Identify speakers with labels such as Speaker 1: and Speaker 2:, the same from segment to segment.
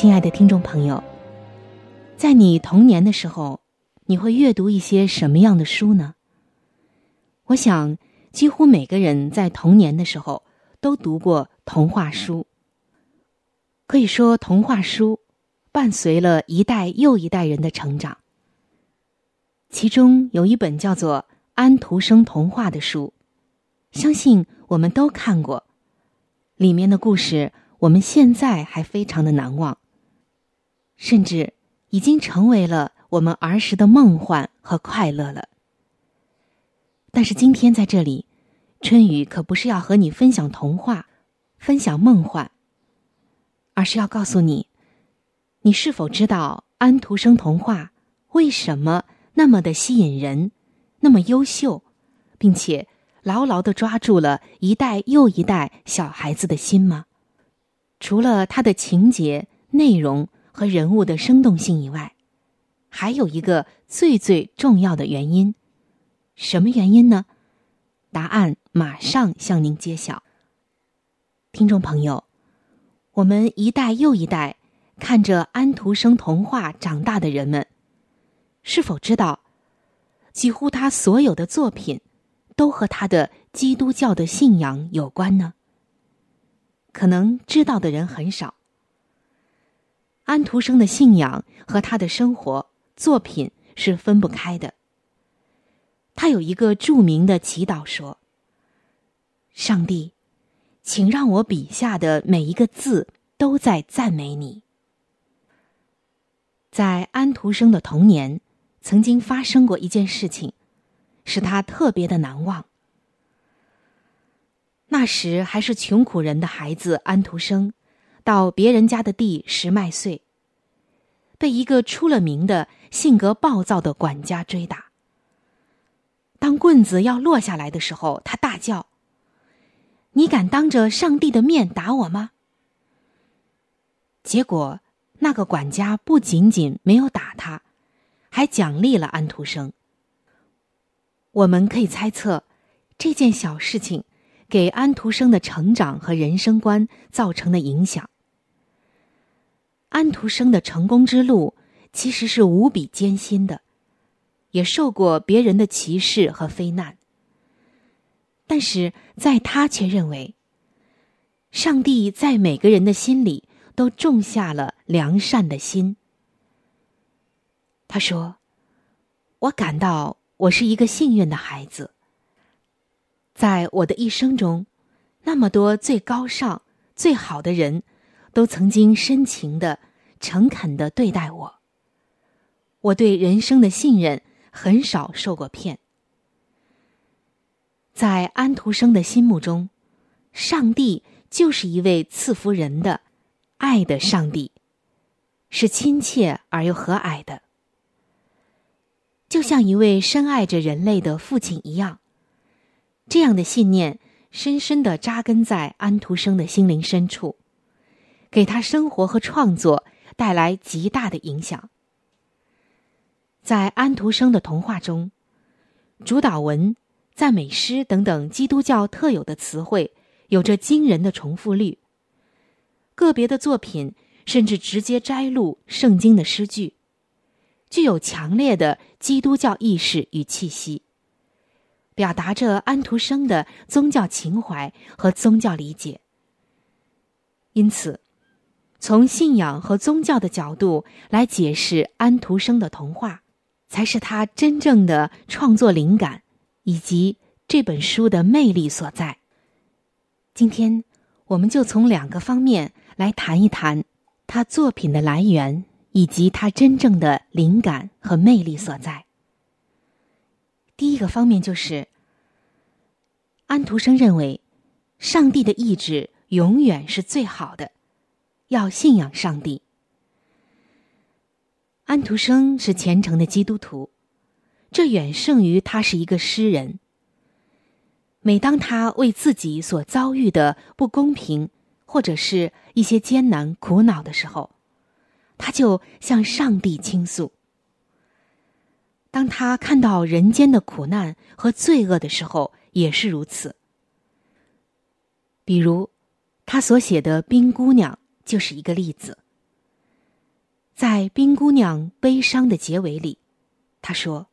Speaker 1: 亲爱的听众朋友，在你童年的时候，你会阅读一些什么样的书呢？我想，几乎每个人在童年的时候都读过童话书。可以说，童话书伴随了一代又一代人的成长。其中有一本叫做《安徒生童话》的书，相信我们都看过。里面的故事，我们现在还非常的难忘，甚至已经成为了我们儿时的梦幻和快乐了。但是今天在这里，春雨可不是要和你分享童话、分享梦幻，而是要告诉你，你是否知道安徒生童话为什么那么的吸引人，那么优秀，并且牢牢的抓住了一代又一代小孩子的心吗？除了它的情节、内容和人物的生动性以外，还有一个最最重要的原因。什么原因呢？答案马上向您揭晓。听众朋友，我们一代又一代看着安徒生童话长大的人们，是否知道，几乎他所有的作品都和他的基督教的信仰有关呢？可能知道的人很少。安徒生的信仰和他的生活作品是分不开的。他有一个著名的祈祷说：“上帝，请让我笔下的每一个字都在赞美你。”在安徒生的童年，曾经发生过一件事情，使他特别的难忘。那时还是穷苦人的孩子，安徒生到别人家的地拾麦穗，被一个出了名的性格暴躁的管家追打。当棍子要落下来的时候，他大叫：“你敢当着上帝的面打我吗？”结果，那个管家不仅仅没有打他，还奖励了安徒生。我们可以猜测，这件小事情给安徒生的成长和人生观造成的影响。安徒生的成功之路其实是无比艰辛的。也受过别人的歧视和非难，但是在他却认为，上帝在每个人的心里都种下了良善的心。他说：“我感到我是一个幸运的孩子，在我的一生中，那么多最高尚、最好的人，都曾经深情的、诚恳的对待我。我对人生的信任。”很少受过骗。在安徒生的心目中，上帝就是一位赐福人的、爱的上帝，是亲切而又和蔼的，就像一位深爱着人类的父亲一样。这样的信念深深的扎根在安徒生的心灵深处，给他生活和创作带来极大的影响。在安徒生的童话中，主导文、赞美诗等等基督教特有的词汇有着惊人的重复率。个别的作品甚至直接摘录圣经的诗句，具有强烈的基督教意识与气息，表达着安徒生的宗教情怀和宗教理解。因此，从信仰和宗教的角度来解释安徒生的童话，才是他真正的创作灵感以及这本书的魅力所在。今天，我们就从两个方面来谈一谈他作品的来源以及他真正的灵感和魅力所在。第一个方面就是，安徒生认为，上帝的意志永远是最好的，要信仰上帝。安徒生是虔诚的基督徒，这远胜于他是一个诗人。每当他为自己所遭遇的不公平，或者是一些艰难苦恼的时候，他就向上帝倾诉。当他看到人间的苦难和罪恶的时候，也是如此。比如，他所写的《冰姑娘》就是一个例子。在《冰姑娘》悲伤的结尾里，他说：“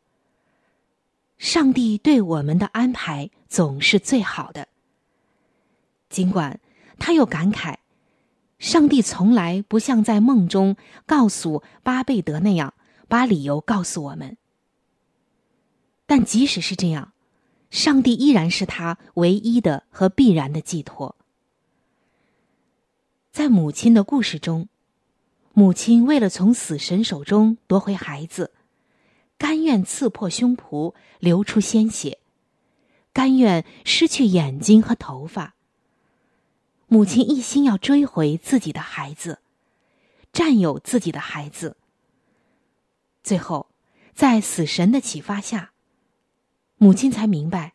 Speaker 1: 上帝对我们的安排总是最好的。”尽管他又感慨，上帝从来不像在梦中告诉巴贝德那样把理由告诉我们。但即使是这样，上帝依然是他唯一的和必然的寄托。在母亲的故事中，母亲为了从死神手中夺回孩子，甘愿刺破胸脯，流出鲜血，甘愿失去眼睛和头发。母亲一心要追回自己的孩子，占有自己的孩子。最后，在死神的启发下。母亲才明白，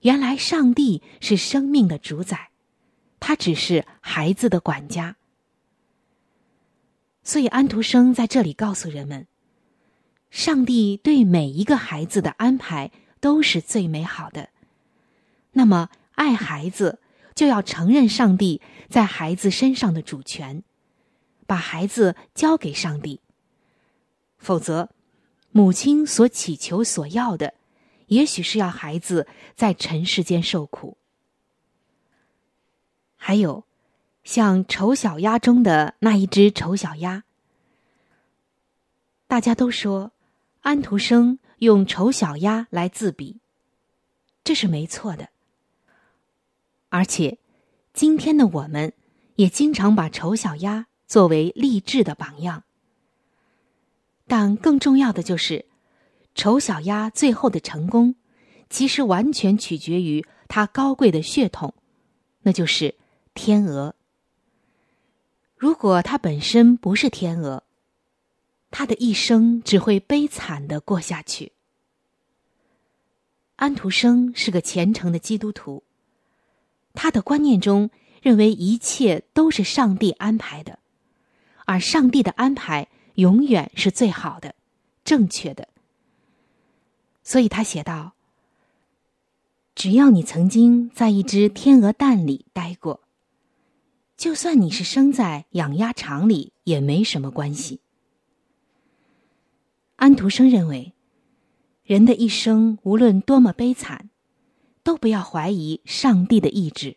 Speaker 1: 原来上帝是生命的主宰，他只是孩子的管家。所以安徒生在这里告诉人们：，上帝对每一个孩子的安排都是最美好的。那么，爱孩子就要承认上帝在孩子身上的主权，把孩子交给上帝。否则，母亲所祈求、所要的。也许是要孩子在尘世间受苦，还有像《丑小鸭》中的那一只丑小鸭。大家都说安徒生用丑小鸭来自比，这是没错的。而且，今天的我们也经常把丑小鸭作为励志的榜样。但更重要的就是。丑小鸭最后的成功，其实完全取决于它高贵的血统，那就是天鹅。如果它本身不是天鹅，它的一生只会悲惨的过下去。安徒生是个虔诚的基督徒，他的观念中认为一切都是上帝安排的，而上帝的安排永远是最好的、正确的。所以他写道：“只要你曾经在一只天鹅蛋里待过，就算你是生在养鸭场里，也没什么关系。”安徒生认为，人的一生无论多么悲惨，都不要怀疑上帝的意志。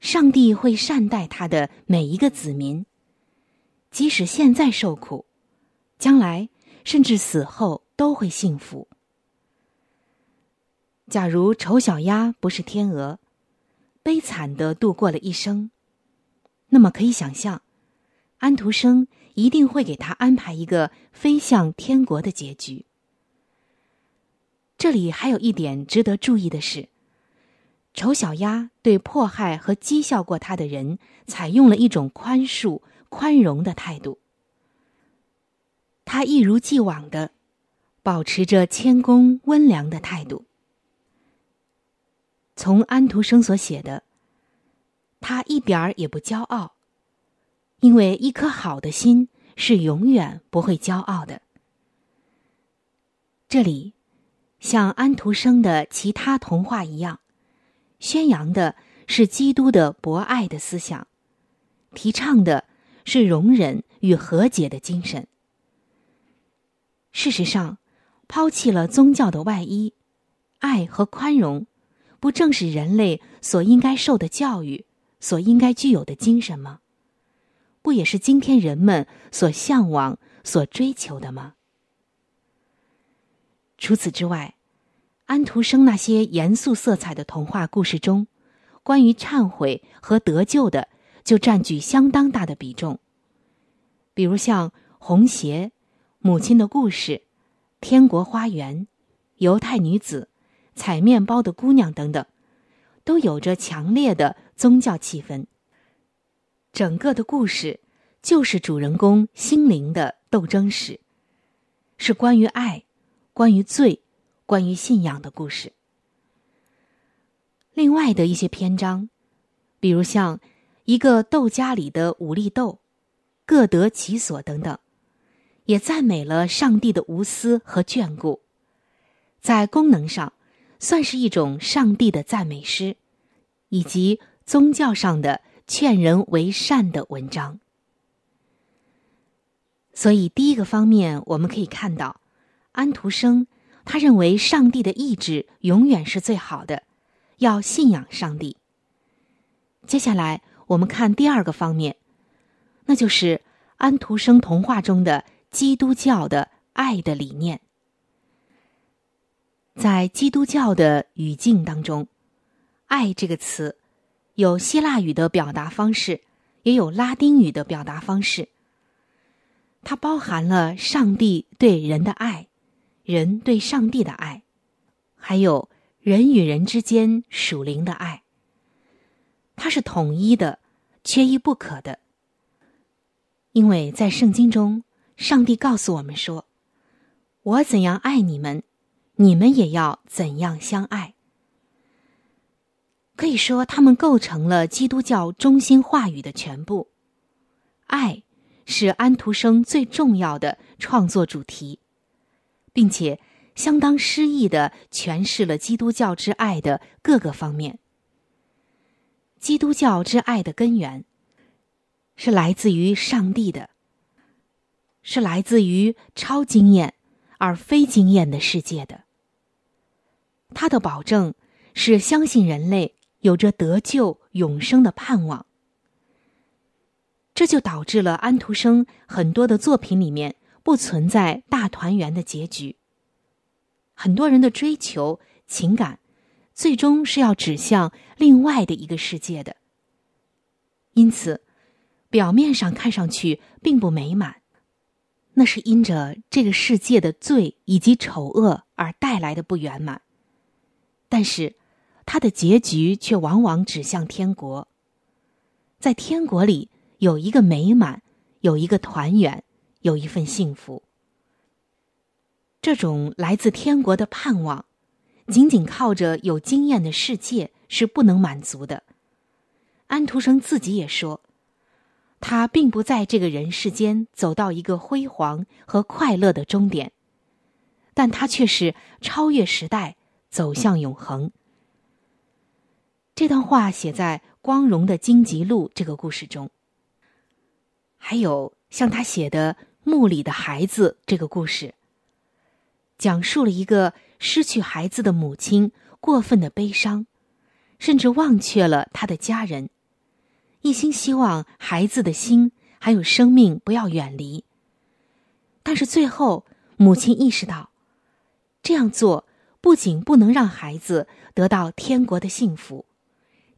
Speaker 1: 上帝会善待他的每一个子民，即使现在受苦，将来甚至死后都会幸福。假如丑小鸭不是天鹅，悲惨的度过了一生，那么可以想象，安徒生一定会给他安排一个飞向天国的结局。这里还有一点值得注意的是，丑小鸭对迫害和讥笑过他的人，采用了一种宽恕、宽容的态度。他一如既往的保持着谦恭、温良的态度。从安徒生所写的，他一点儿也不骄傲，因为一颗好的心是永远不会骄傲的。这里，像安徒生的其他童话一样，宣扬的是基督的博爱的思想，提倡的是容忍与和解的精神。事实上，抛弃了宗教的外衣，爱和宽容。不正是人类所应该受的教育，所应该具有的精神吗？不也是今天人们所向往、所追求的吗？除此之外，安徒生那些严肃色彩的童话故事中，关于忏悔和得救的就占据相当大的比重。比如像《红鞋》《母亲的故事》《天国花园》《犹太女子》《采面包的姑娘》等等，都有着强烈的宗教气氛。整个的故事就是主人公心灵的斗争史，是关于爱。关于罪，关于信仰的故事。另外的一些篇章，比如像一个豆荚里的五粒豆，各得其所等等，也赞美了上帝的无私和眷顾，在功能上算是一种上帝的赞美诗，以及宗教上的劝人为善的文章。所以，第一个方面我们可以看到。安徒生，他认为上帝的意志永远是最好的，要信仰上帝。接下来，我们看第二个方面，那就是安徒生童话中的基督教的爱的理念。在基督教的语境当中，“爱”这个词有希腊语的表达方式，也有拉丁语的表达方式。它包含了上帝对人的爱。人对上帝的爱，还有人与人之间属灵的爱，它是统一的，缺一不可的。因为在圣经中，上帝告诉我们说：“我怎样爱你们，你们也要怎样相爱。”可以说，他们构成了基督教中心话语的全部。爱是安徒生最重要的创作主题。并且相当诗意的诠释了基督教之爱的各个方面。基督教之爱的根源是来自于上帝的，是来自于超经验而非经验的世界的。他的保证是相信人类有着得救永生的盼望，这就导致了安徒生很多的作品里面。不存在大团圆的结局。很多人的追求情感，最终是要指向另外的一个世界的。因此，表面上看上去并不美满，那是因着这个世界的罪以及丑恶而带来的不圆满。但是，它的结局却往往指向天国。在天国里，有一个美满，有一个团圆。有一份幸福，这种来自天国的盼望，仅仅靠着有经验的世界是不能满足的。安徒生自己也说，他并不在这个人世间走到一个辉煌和快乐的终点，但他却是超越时代，走向永恒。这段话写在《光荣的荆棘路》这个故事中，还有像他写的。墓里的孩子这个故事，讲述了一个失去孩子的母亲过分的悲伤，甚至忘却了他的家人，一心希望孩子的心还有生命不要远离。但是最后，母亲意识到，这样做不仅不能让孩子得到天国的幸福，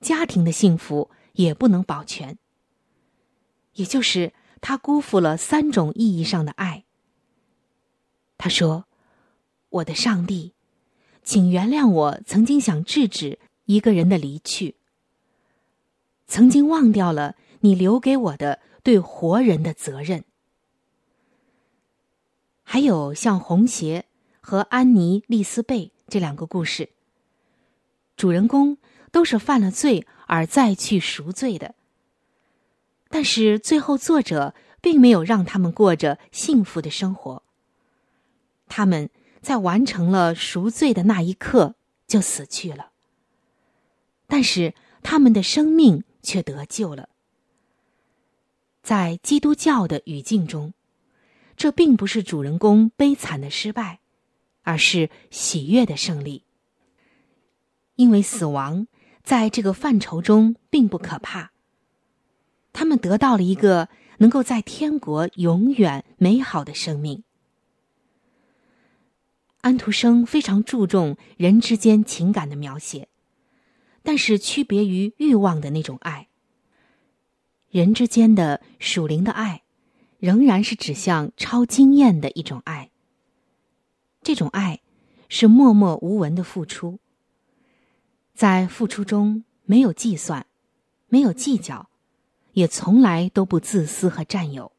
Speaker 1: 家庭的幸福也不能保全。也就是。他辜负了三种意义上的爱。他说：“我的上帝，请原谅我曾经想制止一个人的离去，曾经忘掉了你留给我的对活人的责任。”还有像红鞋和安妮·丽丝贝这两个故事，主人公都是犯了罪而再去赎罪的。但是最后，作者并没有让他们过着幸福的生活。他们在完成了赎罪的那一刻就死去了。但是他们的生命却得救了。在基督教的语境中，这并不是主人公悲惨的失败，而是喜悦的胜利。因为死亡在这个范畴中并不可怕。他们得到了一个能够在天国永远美好的生命。安徒生非常注重人之间情感的描写，但是区别于欲望的那种爱。人之间的属灵的爱，仍然是指向超经验的一种爱。这种爱是默默无闻的付出，在付出中没有计算，没有计较，也从来都不自私和占有，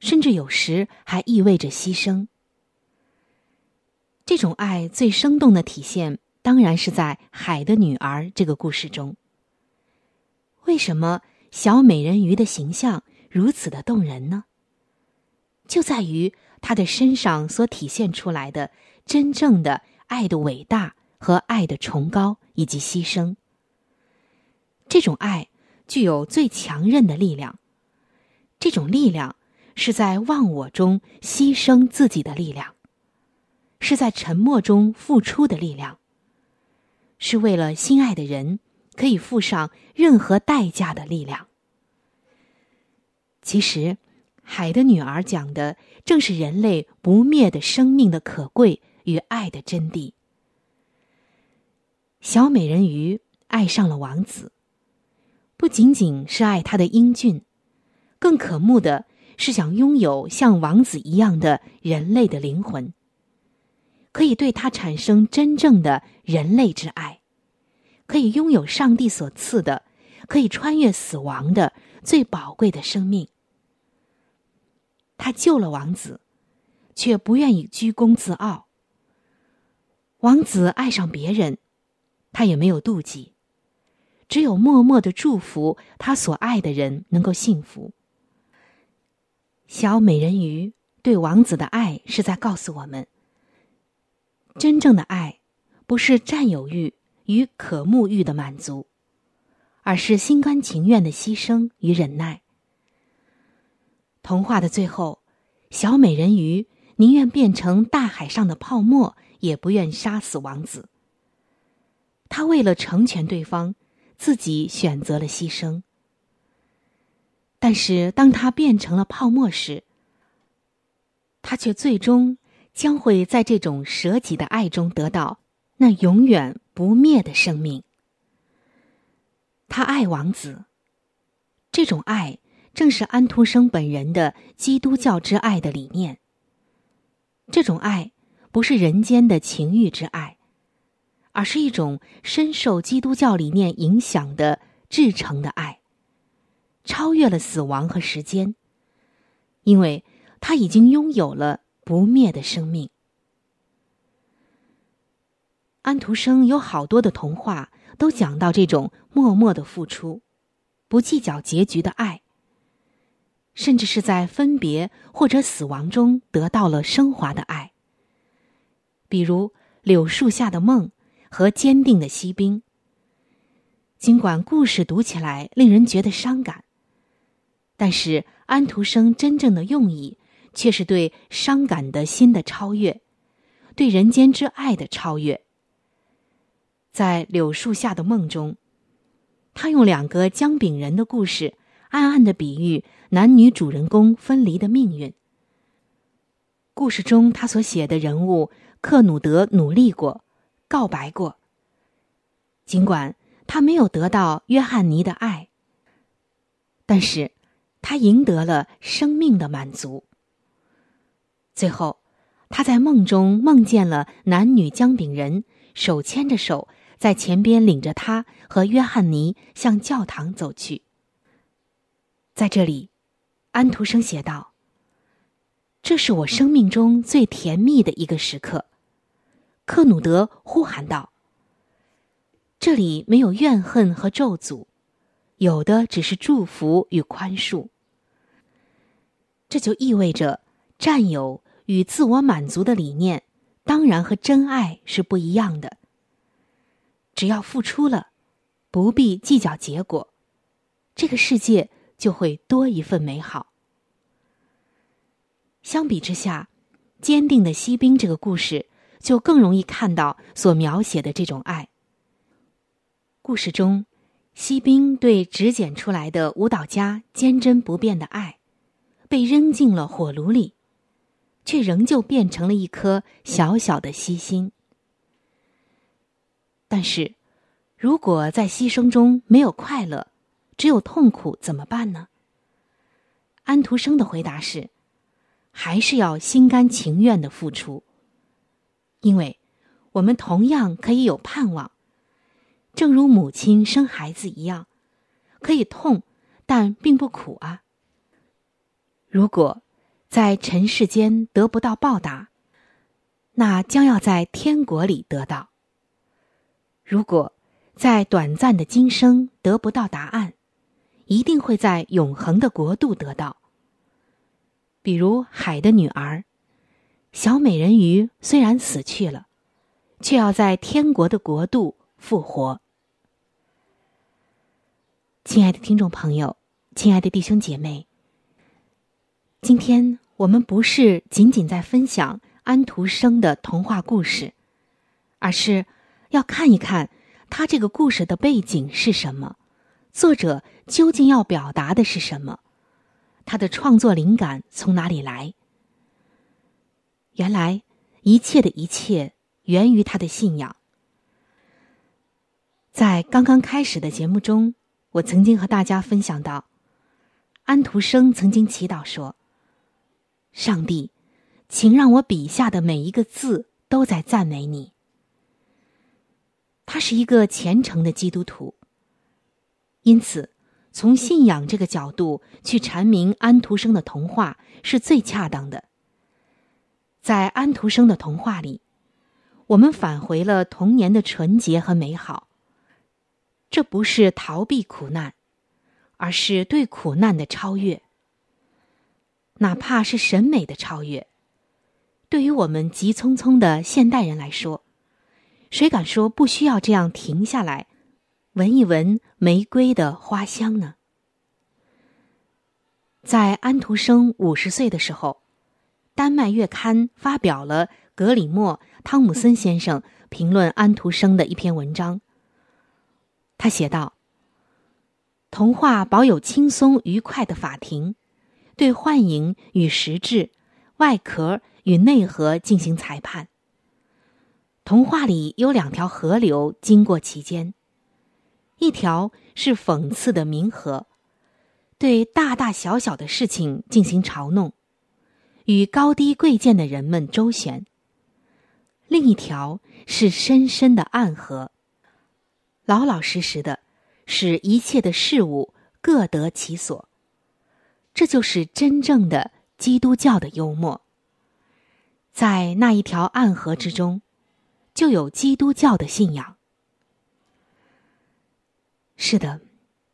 Speaker 1: 甚至有时还意味着牺牲。这种爱最生动的体现，当然是在《海的女儿》这个故事中。为什么小美人鱼的形象如此的动人呢？就在于他的身上所体现出来的真正的爱的伟大和爱的崇高以及牺牲。这种爱具有最强韧的力量，这种力量是在忘我中牺牲自己的力量。是在沉默中付出的力量，是为了心爱的人可以付上任何代价的力量。其实，《海的女儿》讲的正是人类不灭的生命的可贵与爱的真谛。小美人鱼爱上了王子，不仅仅是爱他的英俊，更可慕的是想拥有像王子一样的人类的灵魂。可以对他产生真正的人类之爱，可以拥有上帝所赐的、可以穿越死亡的最宝贵的生命。他救了王子，却不愿意居功自傲。王子爱上别人，他也没有妒忌，只有默默的祝福他所爱的人能够幸福。小美人鱼对王子的爱是在告诉我们。真正的爱，不是占有欲与渴慕欲的满足，而是心甘情愿的牺牲与忍耐。童话的最后，小美人鱼宁愿变成大海上的泡沫，也不愿杀死王子。她为了成全对方，自己选择了牺牲。但是，当她变成了泡沫时，她却最终。将会在这种舍己的爱中得到那永远不灭的生命。他爱王子，这种爱正是安徒生本人的基督教之爱的理念。这种爱不是人间的情欲之爱，而是一种深受基督教理念影响的至诚的爱，超越了死亡和时间，因为他已经拥有了。不灭的生命。安徒生有好多的童话都讲到这种默默的付出，不计较结局的爱，甚至是在分别或者死亡中得到了升华的爱。比如《柳树下的梦》和《坚定的锡兵》。尽管故事读起来令人觉得伤感，但是安徒生真正的用意。却是对伤感的心的超越，对人间之爱的超越。在柳树下的梦中，他用两个姜饼人的故事，暗暗的比喻男女主人公分离的命运。故事中他所写的人物克努德努力过，告白过。尽管他没有得到约翰尼的爱，但是他赢得了生命的满足。最后，他在梦中梦见了男女姜饼人手牵着手，在前边领着他和约翰尼向教堂走去。在这里，安徒生写道：“这是我生命中最甜蜜的一个时刻。”克努德呼喊道：“这里没有怨恨和咒诅，有的只是祝福与宽恕。”这就意味着。占有与自我满足的理念，当然和真爱是不一样的。只要付出了，不必计较结果，这个世界就会多一份美好。相比之下，《坚定的锡兵》这个故事就更容易看到所描写的这种爱。故事中，锡兵对只捡出来的舞蹈家坚贞不变的爱，被扔进了火炉里，却仍旧变成了一颗小小的锡心。但是，如果在牺牲中没有快乐，只有痛苦，怎么办呢？安徒生的回答是：还是要心甘情愿的付出，因为我们同样可以有盼望，正如母亲生孩子一样，可以痛，但并不苦啊。如果在尘世间得不到报答，那将要在天国里得到。如果在短暂的今生得不到答案，一定会在永恒的国度得到。比如海的女儿，小美人鱼虽然死去了，却要在天国的国度复活。亲爱的听众朋友，亲爱的弟兄姐妹，今天我们不是仅仅在分享安徒生的童话故事，而是。要看一看他这个故事的背景是什么，作者究竟要表达的是什么，他的创作灵感从哪里来？原来一切的一切源于他的信仰。在刚刚开始的节目中，我曾经和大家分享到，安徒生曾经祈祷说：“上帝，请让我笔下的每一个字都在赞美你。”他是一个虔诚的基督徒，因此，从信仰这个角度去阐明安徒生的童话是最恰当的。在安徒生的童话里，我们返回了童年的纯洁和美好。这不是逃避苦难，而是对苦难的超越。哪怕是审美的超越，对于我们急匆匆的现代人来说。谁敢说不需要这样停下来，闻一闻玫瑰的花香呢？在安徒生五十岁的时候，丹麦月刊发表了格里莫·汤姆森先生评论安徒生的一篇文章。他写道：“童话保有轻松愉快的法庭，对幻影与实质、外壳与内核进行裁判。”童话里有两条河流经过其间，一条是讽刺的冥河，对大大小小的事情进行嘲弄，与高低贵贱的人们周旋；另一条是深深的暗河，老老实实的，使一切的事物各得其所。这就是真正的基督教的幽默。在那一条暗河之中。就有基督教的信仰。是的，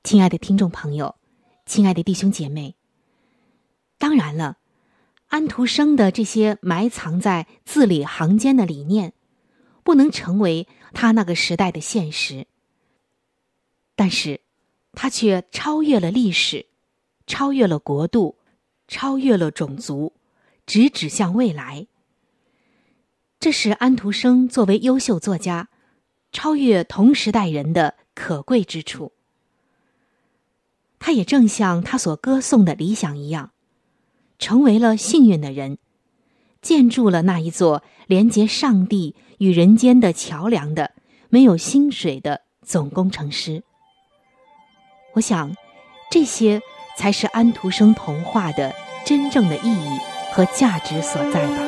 Speaker 1: 亲爱的听众朋友，亲爱的弟兄姐妹。当然了，安徒生的这些埋藏在字里行间的理念，不能成为他那个时代的现实。但是，他却超越了历史，超越了国度，超越了种族，直指向未来。这是安徒生作为优秀作家，超越同时代人的可贵之处。他也正像他所歌颂的理想一样，成为了幸运的人，建筑了那一座连接上帝与人间的桥梁的没有薪水的总工程师。我想，这些才是安徒生童话的真正的意义和价值所在吧。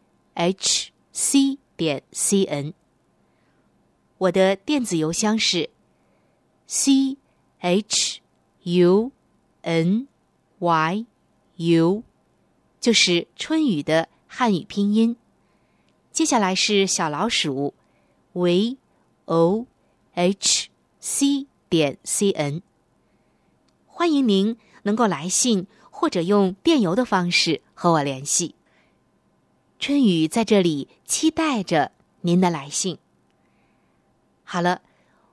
Speaker 1: h c 点 c n。我的电子邮箱是 c h u n y u，就是春雨的汉语拼音。接下来是小老鼠 v o h c 点 c n。欢迎您能够来信或者用电邮的方式和我联系。春雨在这里期待着您的来信。好了，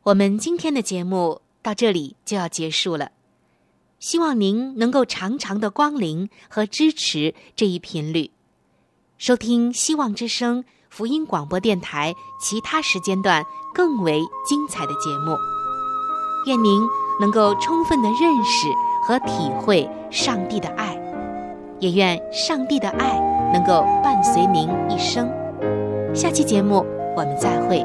Speaker 1: 我们今天的节目到这里就要结束了。希望您能够常常的光临和支持这一频率，收听希望之声福音广播电台其他时间段更为精彩的节目。愿您能够充分的认识和体会上帝的爱，也愿上帝的爱能够伴随您一生。下期节目我们再会。